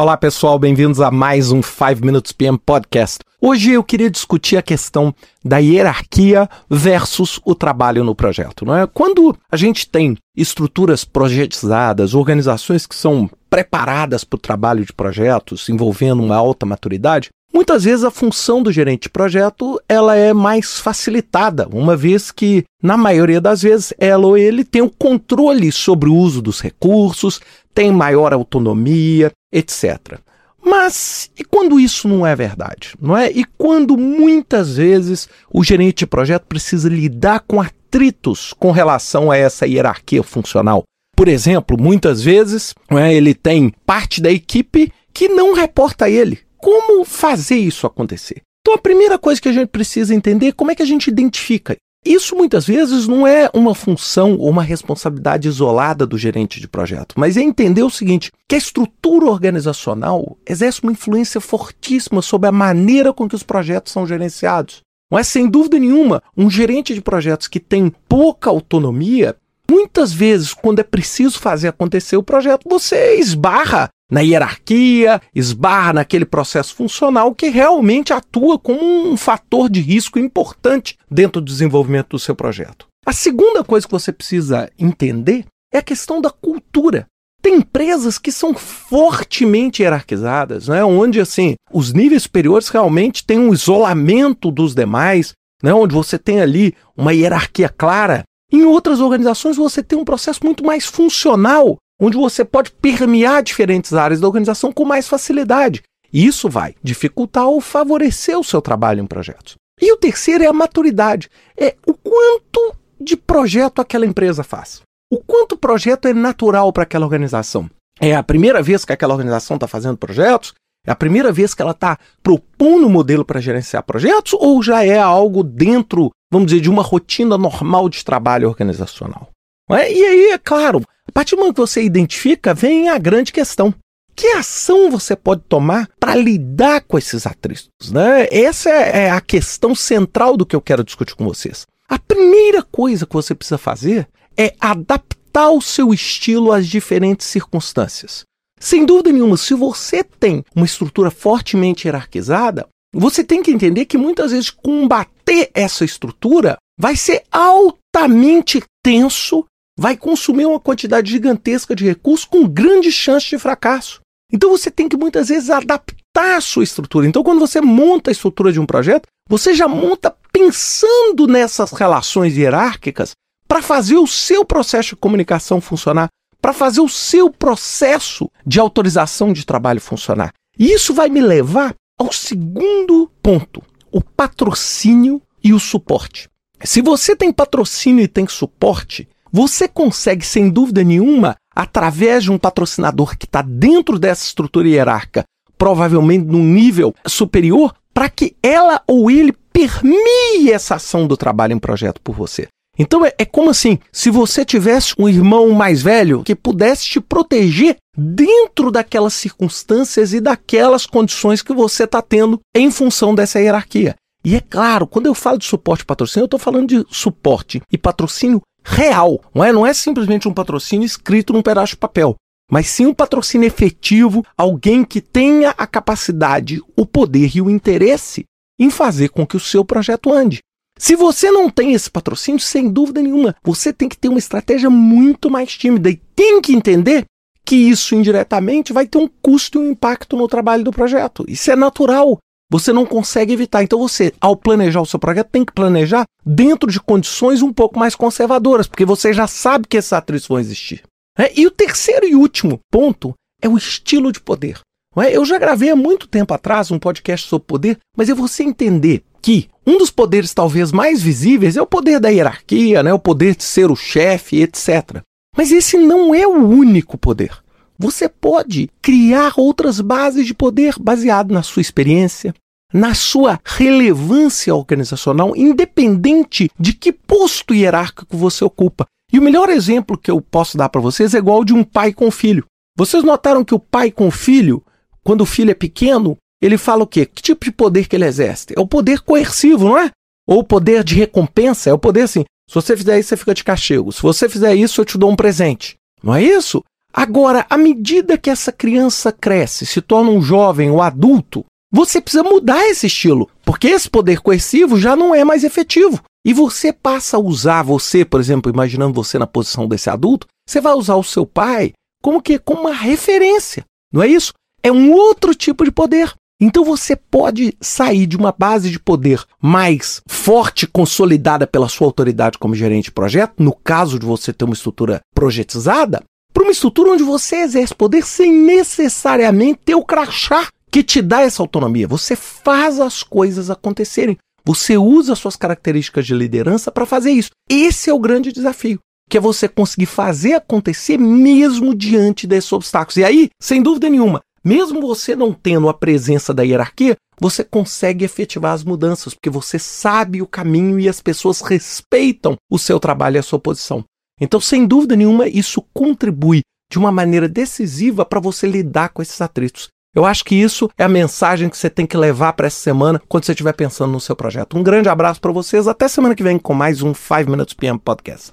Olá pessoal, bem-vindos a mais um 5 Minutes PM Podcast. Hoje eu queria discutir a questão da hierarquia versus o trabalho no projeto. Não é? Quando a gente tem estruturas projetizadas, organizações que são preparadas para o trabalho de projetos envolvendo uma alta maturidade, Muitas vezes a função do gerente de projeto ela é mais facilitada, uma vez que, na maioria das vezes, ela ou ele tem o controle sobre o uso dos recursos, tem maior autonomia, etc. Mas e quando isso não é verdade? Não é? E quando muitas vezes o gerente de projeto precisa lidar com atritos com relação a essa hierarquia funcional? Por exemplo, muitas vezes é, ele tem parte da equipe que não reporta a ele. Como fazer isso acontecer? Então, a primeira coisa que a gente precisa entender é como é que a gente identifica isso muitas vezes não é uma função ou uma responsabilidade isolada do gerente de projeto, mas é entender o seguinte: que a estrutura organizacional exerce uma influência fortíssima sobre a maneira com que os projetos são gerenciados. Não é sem dúvida nenhuma um gerente de projetos que tem pouca autonomia, muitas vezes, quando é preciso fazer acontecer o projeto, você esbarra na hierarquia, esbarra naquele processo funcional que realmente atua como um fator de risco importante dentro do desenvolvimento do seu projeto. A segunda coisa que você precisa entender é a questão da cultura. Tem empresas que são fortemente hierarquizadas, né? onde assim os níveis superiores realmente têm um isolamento dos demais, né? onde você tem ali uma hierarquia clara. Em outras organizações você tem um processo muito mais funcional, onde você pode permear diferentes áreas da organização com mais facilidade. E isso vai dificultar ou favorecer o seu trabalho em projetos. E o terceiro é a maturidade. É o quanto de projeto aquela empresa faz. O quanto projeto é natural para aquela organização. É a primeira vez que aquela organização está fazendo projetos? É a primeira vez que ela está propondo um modelo para gerenciar projetos? Ou já é algo dentro, vamos dizer, de uma rotina normal de trabalho organizacional? É? E aí, é claro, a partir do momento que você identifica, vem a grande questão. Que ação você pode tomar para lidar com esses atritos? Né? Essa é, é a questão central do que eu quero discutir com vocês. A primeira coisa que você precisa fazer é adaptar o seu estilo às diferentes circunstâncias. Sem dúvida nenhuma, se você tem uma estrutura fortemente hierarquizada, você tem que entender que muitas vezes combater essa estrutura vai ser altamente tenso vai consumir uma quantidade gigantesca de recursos com grande chance de fracasso. Então você tem que muitas vezes adaptar a sua estrutura. Então, quando você monta a estrutura de um projeto, você já monta pensando nessas relações hierárquicas para fazer o seu processo de comunicação funcionar, para fazer o seu processo de autorização de trabalho funcionar. E isso vai me levar ao segundo ponto: o patrocínio e o suporte. Se você tem patrocínio e tem suporte, você consegue, sem dúvida nenhuma, através de um patrocinador que está dentro dessa estrutura hierárquica, provavelmente num nível superior, para que ela ou ele permie essa ação do trabalho em projeto por você. Então é, é, como assim, se você tivesse um irmão mais velho que pudesse te proteger dentro daquelas circunstâncias e daquelas condições que você está tendo em função dessa hierarquia. E é claro, quando eu falo de suporte e patrocínio, eu estou falando de suporte e patrocínio real. Não é, não é simplesmente um patrocínio escrito num pedaço de papel, mas sim um patrocínio efetivo, alguém que tenha a capacidade, o poder e o interesse em fazer com que o seu projeto ande. Se você não tem esse patrocínio, sem dúvida nenhuma, você tem que ter uma estratégia muito mais tímida e tem que entender que isso indiretamente vai ter um custo e um impacto no trabalho do projeto. Isso é natural. Você não consegue evitar. Então você, ao planejar o seu projeto, tem que planejar dentro de condições um pouco mais conservadoras, porque você já sabe que esses atritos vão existir. É? E o terceiro e último ponto é o estilo de poder. É? Eu já gravei há muito tempo atrás um podcast sobre poder, mas é você entender que um dos poderes talvez mais visíveis é o poder da hierarquia, né? o poder de ser o chefe, etc. Mas esse não é o único poder. Você pode criar outras bases de poder baseado na sua experiência, na sua relevância organizacional, independente de que posto hierárquico você ocupa. E o melhor exemplo que eu posso dar para vocês é igual de um pai com filho. Vocês notaram que o pai com filho, quando o filho é pequeno, ele fala o quê? Que tipo de poder que ele exerce? É o poder coercivo, não é? Ou o poder de recompensa, é o poder assim, se você fizer isso, você fica de castigo. Se você fizer isso, eu te dou um presente. Não é isso? Agora, à medida que essa criança cresce, se torna um jovem ou adulto, você precisa mudar esse estilo, porque esse poder coercivo já não é mais efetivo. E você passa a usar você, por exemplo, imaginando você na posição desse adulto, você vai usar o seu pai como que como uma referência, não é isso? É um outro tipo de poder. Então você pode sair de uma base de poder mais forte, consolidada pela sua autoridade como gerente de projeto, no caso de você ter uma estrutura projetizada, para uma estrutura onde você exerce poder sem necessariamente ter o crachá que te dá essa autonomia. Você faz as coisas acontecerem. Você usa suas características de liderança para fazer isso. Esse é o grande desafio, que é você conseguir fazer acontecer mesmo diante desses obstáculos. E aí, sem dúvida nenhuma, mesmo você não tendo a presença da hierarquia, você consegue efetivar as mudanças, porque você sabe o caminho e as pessoas respeitam o seu trabalho e a sua posição. Então, sem dúvida nenhuma, isso contribui de uma maneira decisiva para você lidar com esses atritos. Eu acho que isso é a mensagem que você tem que levar para essa semana quando você estiver pensando no seu projeto. Um grande abraço para vocês. Até semana que vem com mais um 5 Minutes PM Podcast.